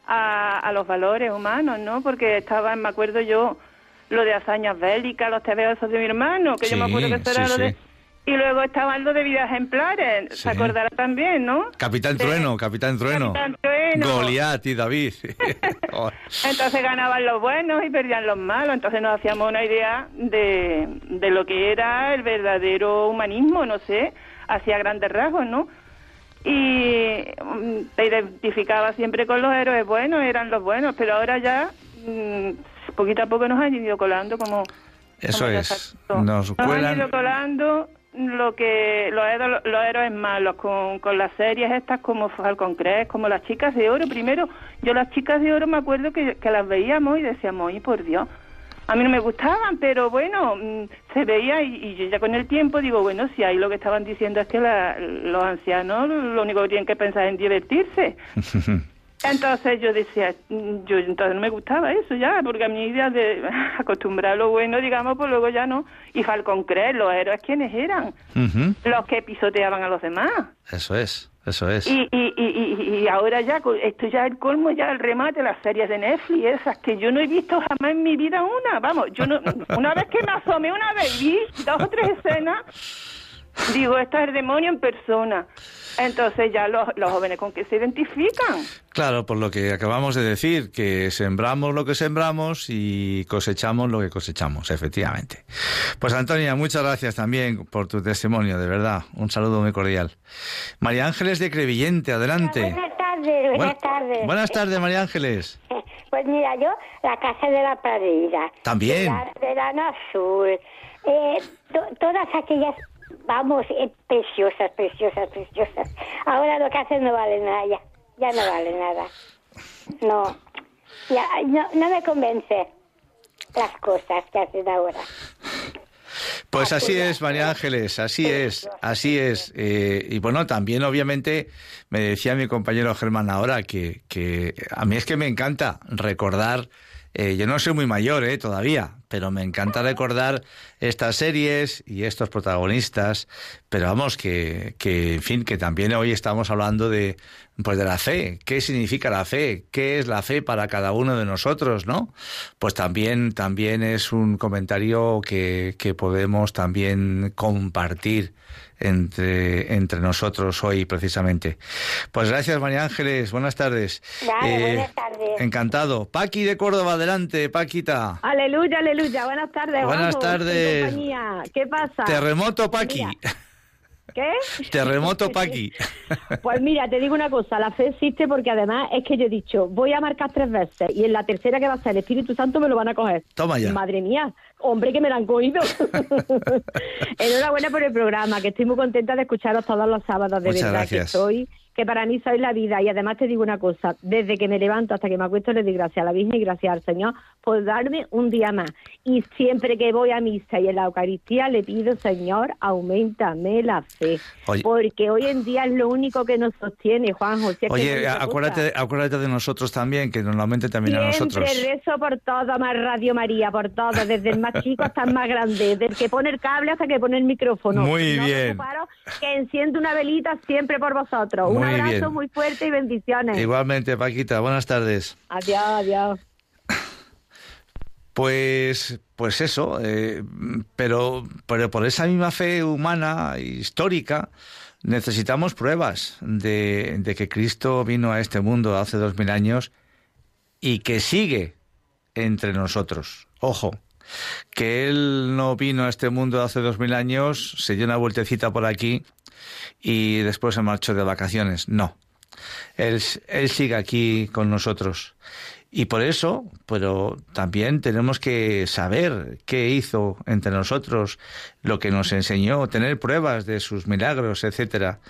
a, a los valores humanos, ¿no? Porque estaban, me acuerdo yo, lo de hazañas bélicas, los tebeos esos de mi hermano, que yo me acuerdo que eso sí, era lo de... Y luego estaban los de vidas ejemplares, Sí. se acordará también, ¿no? Capitán Trueno, Capitán Trueno. Capitán Trueno. Goliat y David. <laughs> Entonces ganaban los buenos y perdían los malos. Entonces nos hacíamos una idea de, de lo que era el verdadero humanismo, no sé, hacía grandes rasgos, ¿no? Y mm, te identificaba siempre con los héroes buenos, eran los buenos, pero ahora ya mm, poquito a poco nos han ido colando como... Eso como es. exacto. Nos han cuelan. ido colando lo que los héroes, los héroes malos con, con las series estas como Falcon Crest, como las chicas de oro. Primero, yo las chicas de oro me acuerdo que, que las veíamos y decíamos, y por Dios, a mí no me gustaban, pero bueno, mm, se veía y, yo ya con el tiempo digo, bueno, si ahí lo que estaban diciendo es que la- los ancianos lo único que tienen que pensar es en divertirse. <laughs> Entonces yo decía, mm, yo entonces no me gustaba eso ya, porque a mi idea de <laughs> acostumbrar a lo bueno, digamos, pues luego ya no. Y Falcon Crest, los héroes, ¿quiénes eran? Los que pisoteaban a los demás. Eso es, eso es. Y, y, y, y- ahora ya, esto ya es el colmo, ya el remate, las series de Netflix, esas que yo no he visto jamás en mi vida una. Vamos, yo no, <laughs> una vez que me asomé una vez vi dos o tres escenas, digo, esto es el demonio en persona. Entonces ya los, los jóvenes con que se identifican. Claro, por lo que acabamos de decir, que sembramos lo que sembramos y cosechamos lo que cosechamos, efectivamente. Pues Antonia, muchas gracias también por tu testimonio, de verdad. Un saludo muy cordial. María Ángeles de Crevillente, adelante. Buenas tardes, buenas Buen- tardes. Buenas tardes, María Ángeles. <laughs> Pues mira, yo, la Casa de la Pradera. También. Verano, Verano Azul. Eh, to- todas aquellas, vamos, eh, preciosas, preciosas, preciosas. Ahora lo que hacen no vale nada, ya, ya no vale nada. No, ya, no, no me convence las cosas que hacen ahora. Pues así es, María Ángeles, así es, así es. Eh, y bueno, también obviamente me decía mi compañero Germán ahora que, que a mí es que me encanta recordar eh, yo no soy muy mayor eh, todavía, pero me encanta recordar estas series y estos protagonistas. Pero vamos, que, que, en fin, que también hoy estamos hablando de, pues de la fe. ¿Qué significa la fe? ¿Qué es la fe para cada uno de nosotros, no? Pues también, también es un comentario que, que podemos también compartir entre, entre nosotros hoy precisamente. Pues gracias María Ángeles, buenas tardes. Vale, buenas tardes. Encantado. Paqui de Córdoba, adelante, Paquita. Aleluya, aleluya, buenas tardes. Buenas Juanjo, tardes. ¿Qué pasa? Terremoto Paqui. Mira. ¿Qué? <laughs> Terremoto <laughs> Paqui. Pues mira, te digo una cosa, la fe existe porque además es que yo he dicho, voy a marcar tres veces y en la tercera que va a ser el Espíritu Santo me lo van a coger. Toma ya. Madre mía, hombre que me lo han cogido. <laughs> Enhorabuena por el programa, que estoy muy contenta de escucharos todos los sábados, de Muchas verdad gracias. que estoy, que para mí sois la vida y además te digo una cosa, desde que me levanto hasta que me acuesto le doy gracias a la Virgen y gracias al Señor por darme un día más. Y siempre que voy a misa y en la Eucaristía le pido, Señor, aumentame la fe. Oye. Porque hoy en día es lo único que nos sostiene, que no hay Oye, acuérdate, acuérdate de nosotros también, que normalmente también a Siempre nosotros. rezo por todo, más Radio María, por todo, desde el más chico hasta el más grande, desde el que pone el cable hasta que pone el micrófono. Muy No bien. que enciende una velita siempre por vosotros. un abrazo bien. muy fuerte y bendiciones. Igualmente, Paquita, buenas tardes. Adiós, adiós. Pues, pues eso, eh, pero, pero por esa misma fe humana, histórica, necesitamos pruebas de, de que Cristo vino a este mundo hace dos mil años y que sigue entre nosotros. Ojo, que Él no vino a este mundo hace dos mil años, se dio una vueltecita por aquí y después se marchó de vacaciones. No, Él, sigue aquí con nosotros. Y por eso, pero también tenemos que saber qué hizo entre nosotros, lo que nos enseñó, tener pruebas de sus milagros, etcétera.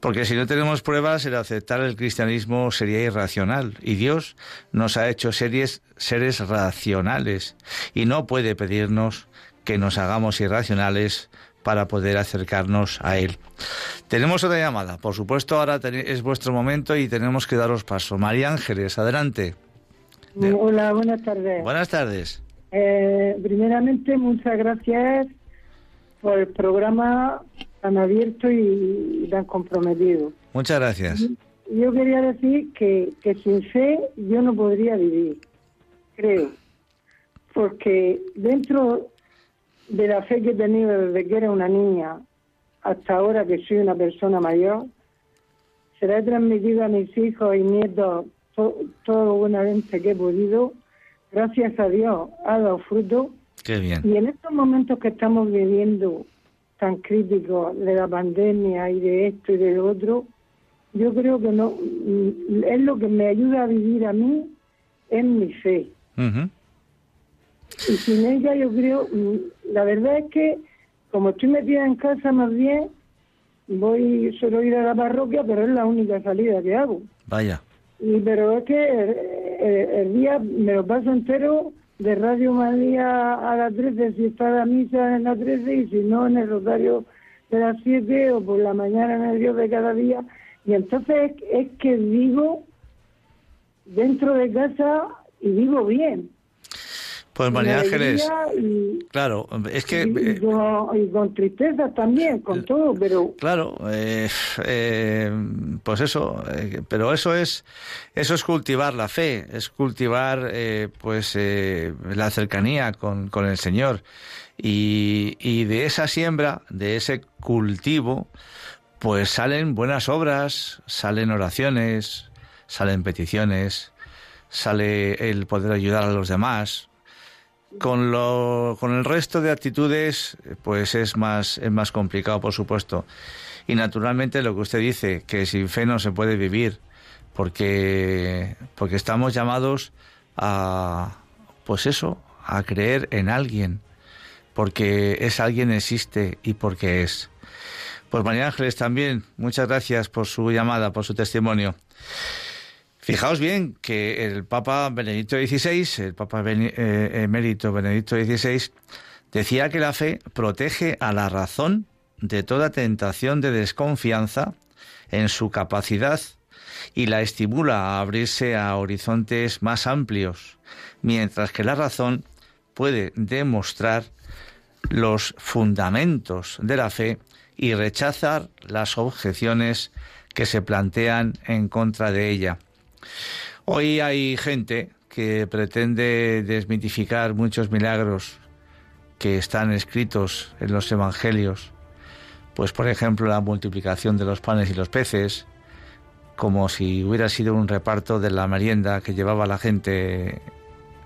Porque si no tenemos pruebas, el aceptar el cristianismo sería irracional. Y Dios nos ha hecho series, seres racionales. Y no puede pedirnos que nos hagamos irracionales para poder acercarnos a Él. Tenemos otra llamada. Por supuesto, ahora es vuestro momento y tenemos que daros paso. María Ángeles, adelante. Hola, buenas tardes. Buenas tardes. Eh, primeramente, muchas gracias por el programa tan abierto y tan comprometido. Muchas gracias. Yo quería decir que, que sin fe yo no podría vivir, creo, porque dentro de la fe que he tenido desde que era una niña hasta ahora que soy una persona mayor, se la he transmitido a mis hijos y nietos to- todo lo buenamente que he podido. Gracias a Dios ha dado fruto. Qué bien. Y en estos momentos que estamos viviendo tan críticos de la pandemia y de esto y de lo otro, yo creo que no es lo que me ayuda a vivir a mí es mi fe. Y sin ella yo creo, la verdad es que como estoy metida en casa más bien, voy solo ir a la parroquia, pero es la única salida que hago. Vaya. Y, pero es que el, el- el día me lo paso entero de Radio María a las 13, si está la misa en las 13 y si no en el rosario de las 7 o por la mañana en el Dios de cada día. Y entonces es, es que vivo dentro de casa y vivo bien. Pues María Ángeles, Y, claro, es que... y- y eh, con, y con tristeza también, con todo, pero Claro, eh, eh, pues eso, eh, pero eso es eso es cultivar la fe, es cultivar eh, pues eh, la cercanía con, con el Señor. Y, y de esa siembra, de ese cultivo, pues salen buenas obras, salen oraciones, salen peticiones, sale el poder ayudar a los demás, con lo con el resto de actitudes pues es más es más complicado por supuesto. Y naturalmente lo que usted dice que sin fe no se puede vivir porque porque estamos llamados a pues eso a creer en alguien porque ese alguien existe y porque es. Pues María Ángeles también muchas gracias por su llamada por su testimonio Fijaos bien que el Papa Benedicto XVI, el Papa eh, emérito Benedicto XVI, Decía que la fe protege a la razón de toda tentación de desconfianza en su capacidad y la estimula a abrirse a horizontes más amplios, mientras que la razón puede demostrar los fundamentos de la fe y rechazar las objeciones que se plantean en contra de ella. Hoy hay gente que pretende desmitificar muchos milagros que están escritos en los evangelios, pues por ejemplo la multiplicación de los panes y los peces, como si hubiera sido un reparto de la merienda que llevaba la gente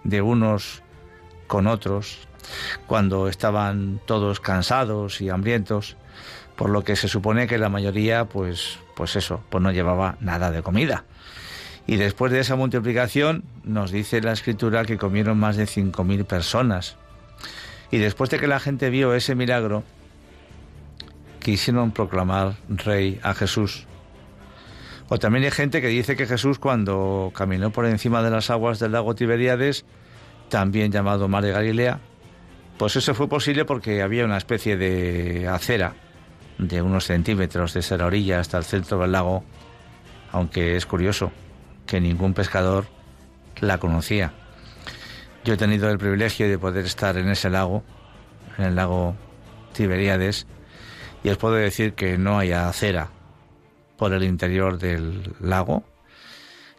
de unos con otros, cuando estaban todos cansados y hambrientos, por lo que se supone que la mayoría, pues, pues eso, pues no llevaba nada de comida. Y después de esa multiplicación, nos dice la escritura que comieron más de 5.000 personas. Y después de que la gente vio ese milagro, quisieron proclamar rey a Jesús. O también hay gente que dice que Jesús cuando caminó por encima de las aguas del lago Tiberíades, también llamado Mar de Galilea, pues eso fue posible porque había una especie de acera de unos centímetros desde la orilla hasta el centro del lago, aunque es curioso que ningún pescador la conocía. Yo he tenido el privilegio de poder estar en ese lago, en el lago Tiberíades, y os puedo decir que no hay acera por el interior del lago,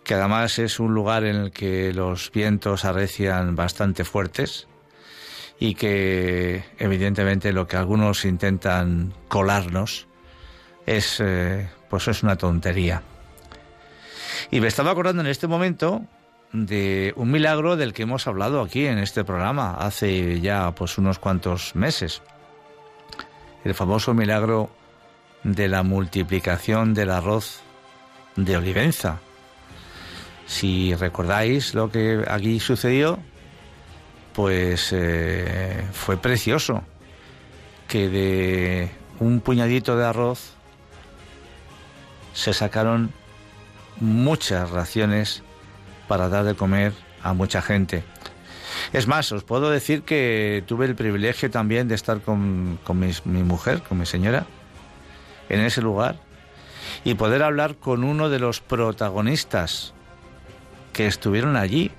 que además es un lugar en el que los vientos arrecian bastante fuertes y que evidentemente lo que algunos intentan colarnos es eh, pues es una tontería. Y me estaba acordando en este momento de un milagro del que hemos hablado aquí en este programa hace ya pues unos cuantos meses. El famoso milagro de la multiplicación del arroz de Olivenza. Si recordáis lo que aquí sucedió, pues eh, fue precioso que de un puñadito de arroz se sacaron muchas raciones para dar de comer a mucha gente. Es más, os puedo decir que tuve el privilegio también de estar con, mi mujer, con mi señora, en ese lugar y poder hablar con uno de los protagonistas que estuvieron allí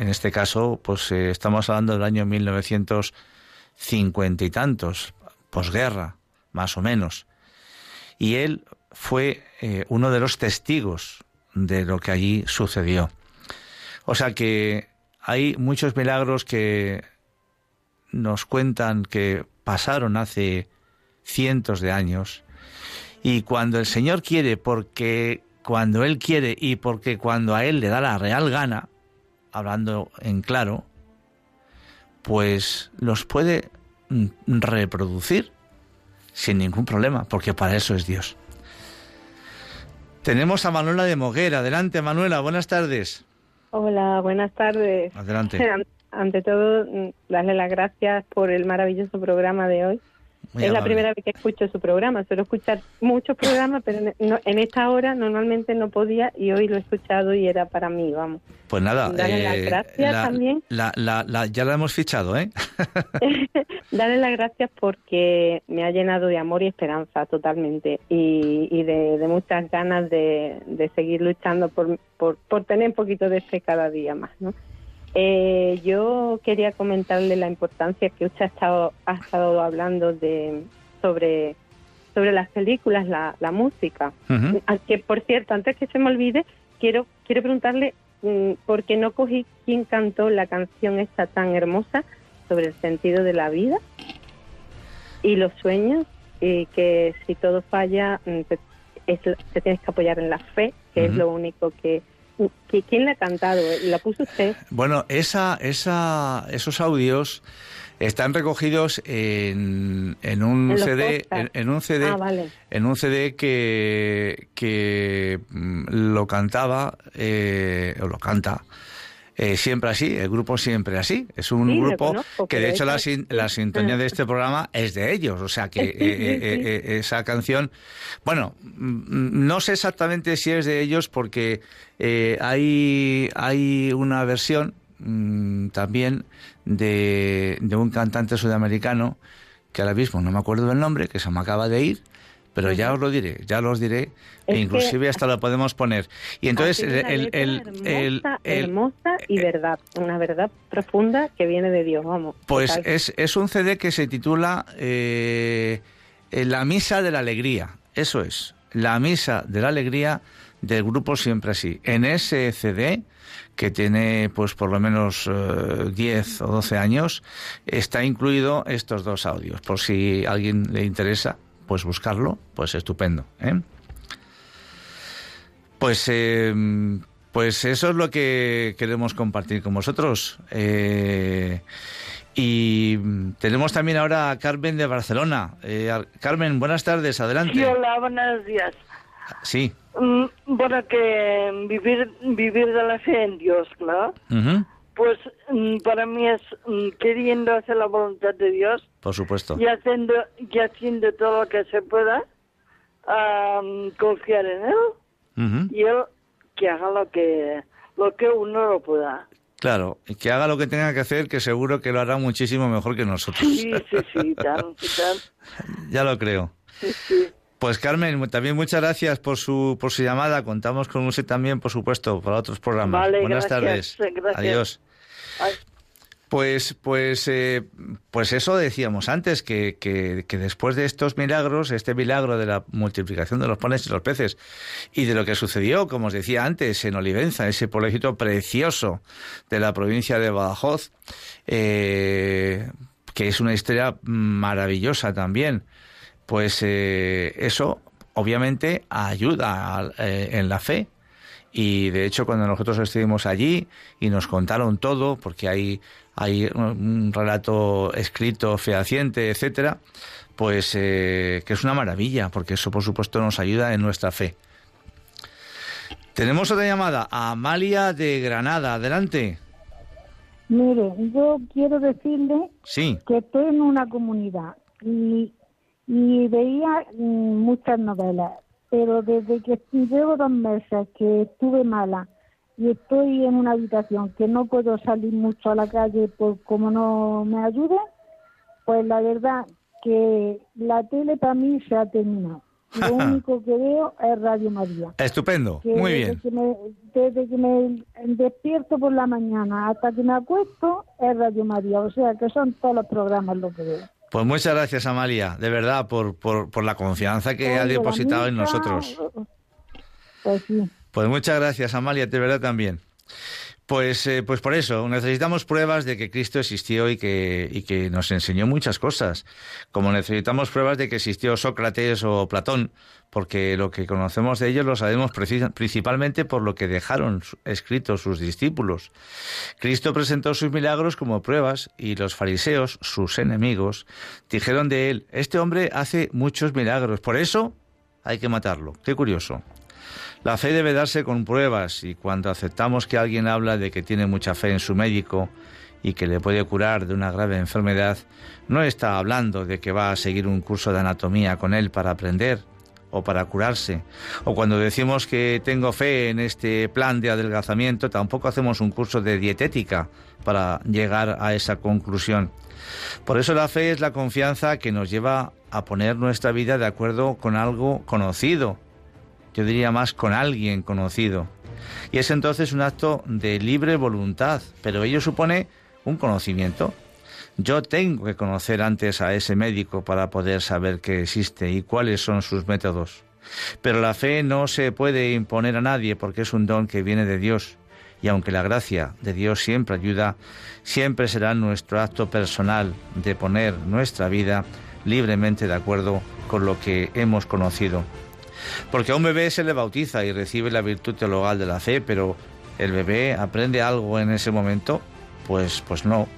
en este caso, pues eh, estamos hablando del año 1950 y tantos, posguerra, más o menos. Y él fue eh, uno de los testigos de lo que allí sucedió. O sea que hay muchos milagros que nos cuentan que pasaron hace cientos de años y cuando el Señor quiere, porque cuando Él quiere y porque cuando a Él le da la real gana, hablando en claro, pues los puede mm, reproducir sin ningún problema, porque para eso es Dios. Tenemos a Manuela de Moguera. Adelante, Manuela, buenas tardes. Hola, buenas tardes. Adelante. <laughs> Ante todo, mm, darle las gracias por el maravilloso programa de hoy es la primera vez que escucho su programa. Suelo escuchar muchos programas, pero en, esta hora normalmente no podía y hoy lo he escuchado y era para mí, vamos. Pues nada, Dale las eh, gracias también. La, la, ya la hemos fichado, ¿eh? <laughs> <laughs> Darle las gracias porque me ha llenado de amor y esperanza totalmente y, de, muchas ganas de, de seguir luchando por, por, por tener un poquito de fe cada día más, ¿no? Eh, yo quería comentarle la importancia que usted ha estado, ha estado hablando de sobre sobre las películas, la, la música. Ah, que por cierto, antes que se me olvide, quiero quiero preguntarle mm, por qué no cogí quién cantó la canción esta tan hermosa sobre el sentido de la vida y los sueños y que si todo falla mm, te, tienes que apoyar en la fe, que es lo único que ¿Quién la ha cantado? ¿La puso usted? Bueno, esa, esa, esos audios están recogidos en, en un CD, en, un CD, ah, en un CD que, que mm, lo cantaba eh, o lo canta eh, siempre así, el grupo siempre así. Es un grupo que de hecho la, la, <laughs> sintonía de este programa es de ellos, o sea que <laughs> eh, eh, esa canción, bueno, mm, no sé exactamente si es de ellos porque hay, hay una versión mm, también de, de un cantante sudamericano que ahora mismo no me acuerdo del nombre, que se me acaba de ir, pero ya os lo diré, ya lo os diré, e inclusive hasta lo podemos poner. Y entonces el, el, hermosa, hermosa, y verdad, una verdad profunda que viene de Dios, vamos. Pues es, es, un CD que se titula eh, La Misa de la Alegría, eso es, La Misa de la Alegría del grupo Siempre Así. En ese CD que tiene pues por lo menos 10 eh, o 12 años, está incluido estos dos audios. Por si a alguien le interesa, pues buscarlo, pues estupendo. ¿eh? Pues, eh, pues eso es lo que queremos compartir con vosotros. y tenemos también ahora a Carmen de Barcelona. Carmen, buenas tardes, adelante. Sí, hola, buenos días. Sí. Mm, bueno, que vivir, vivir de la fe en Dios, ¿no? Pues mm, para mí es mm, queriendo hacer la voluntad de Dios. Por supuesto. Y haciendo, y haciendo todo lo que se pueda, confiar en Él. Y Él que haga lo que, lo que uno lo pueda. Claro, y que haga lo que tenga que hacer, que seguro que lo hará muchísimo mejor que nosotros. Sí, sí, sí, tal, tal. <laughs> ya lo creo. Sí, sí. Pues Carmen, también muchas gracias por su por su llamada. Contamos con usted también, por supuesto, para otros programas. Buenas tardes. Adiós. Pues, pues, eh, pues eso decíamos antes, que, que, que, después de estos milagros, este milagro de la multiplicación de los panes y los peces, y de lo que sucedió, como os decía antes, en Olivenza, ese pueblecito precioso de la provincia de Badajoz, eh, que es una historia maravillosa también, pues eh, eso obviamente ayuda eh, en la fe. Y de hecho cuando nosotros estuvimos allí y nos contaron todo, porque hay, hay un relato escrito, fehaciente, etcétera, pues eh, que es una maravilla, porque eso por supuesto nos ayuda en nuestra fe. Tenemos otra llamada, Amalia de Granada, adelante. Mire, yo quiero decirle sí. que estoy en una comunidad y y veía mm, muchas novelas, pero desde que llevo dos meses que estuve mala y estoy en una habitación que no puedo salir mucho a la calle por como no me ayude, pues la verdad que la tele para mí se ha terminado. Lo <laughs> único que veo es Radio María. Estupendo, muy bien. desde que me despierto por la mañana hasta que me acuesto es Radio María, o sea que son todos los programas lo que veo. Pues muchas gracias, Amalia, de verdad, por, por, por la confianza que ha depositado en nosotros. Pues sí. Pues muchas gracias, Amalia, de verdad también. Pues, eh, pues por eso, necesitamos pruebas de que Cristo existió y que, y que nos enseñó muchas cosas. Como necesitamos pruebas de que existió Sócrates o Platón, porque lo que conocemos de ellos lo sabemos principalmente por lo que dejaron escritos sus discípulos. Cristo presentó sus milagros como pruebas y los fariseos, sus enemigos, dijeron de él, este hombre hace muchos milagros, por eso hay que matarlo. Qué curioso. La fe debe darse con pruebas y cuando aceptamos que alguien habla de que tiene mucha fe en su médico y que le puede curar de una grave enfermedad, no está hablando de que va a seguir un curso de anatomía con él para aprender o para curarse. O cuando decimos que tengo fe en este plan de adelgazamiento, tampoco hacemos un curso de dietética para llegar a esa conclusión. Por eso la fe es la confianza que nos lleva a poner nuestra vida de acuerdo con algo conocido yo diría más con alguien conocido. Y es entonces un acto de libre voluntad, pero ello supone un conocimiento. Yo tengo que conocer antes a ese médico para poder saber que existe y cuáles son sus métodos. Pero la fe no se puede imponer a nadie porque es un don que viene de Dios. Y aunque la gracia de Dios siempre ayuda, siempre será nuestro acto personal de poner nuestra vida libremente de acuerdo con lo que hemos conocido. Porque a un bebé se le bautiza y recibe la virtud teologal de la fe, pero el bebé aprende algo en ese momento, pues, pues no.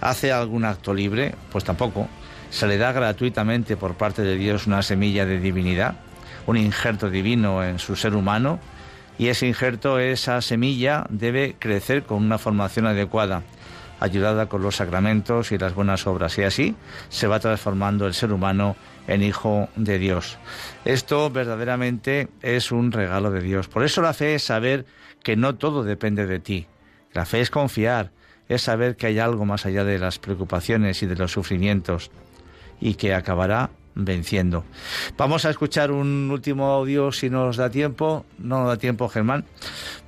¿Hace algún acto libre? Pues tampoco. Se le da gratuitamente por parte de Dios una semilla de divinidad, un injerto divino en su ser humano, y ese injerto, esa semilla, debe crecer con una formación adecuada ayudada con los sacramentos y las buenas obras. Y así se va transformando el ser humano en hijo de Dios. Esto verdaderamente es un regalo de Dios. Por eso la fe es saber que no todo depende de ti, La fe es confiar, es saber que hay algo más allá de las preocupaciones y de los sufrimientos y que acabará venciendo. Vamos a escuchar un último audio si nos da tiempo. No nos da tiempo, Germán.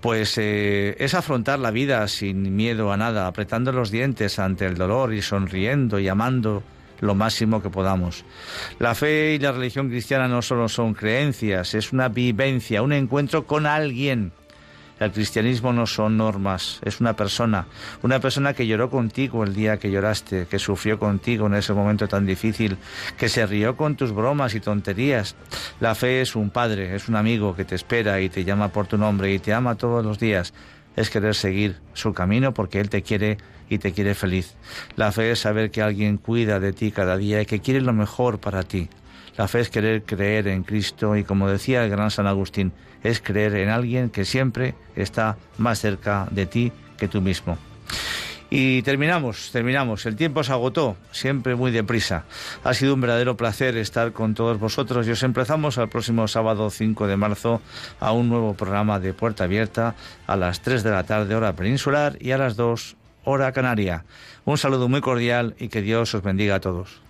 Pues eh, es afrontar la vida sin miedo a nada, apretando los dientes ante el dolor y sonriendo y amando lo máximo que podamos. La fe y la religión cristiana no solo son creencias, es una vivencia, un encuentro con alguien el cristianismo no son normas, es una persona, una persona que lloró contigo el día que lloraste, que sufrió contigo en ese momento tan difícil, que se rió con tus bromas y tonterías. La fe es un padre, es un amigo que te espera y te llama por tu nombre y te ama todos los días. Es querer seguir su camino porque Él te quiere y te quiere feliz. La fe es saber que alguien cuida de ti cada día y que quiere lo mejor para ti. La fe es querer creer en Cristo y como decía el gran San Agustín, es creer en alguien que siempre está más cerca de ti que tú mismo. Y terminamos, terminamos. El tiempo se agotó, siempre muy deprisa. Ha sido un verdadero placer estar con todos vosotros y os empezamos al próximo sábado 5 de marzo a un nuevo programa de Puerta Abierta a las 3 de la tarde hora peninsular y a las 2 hora canaria. Un saludo muy cordial y que Dios os bendiga a todos.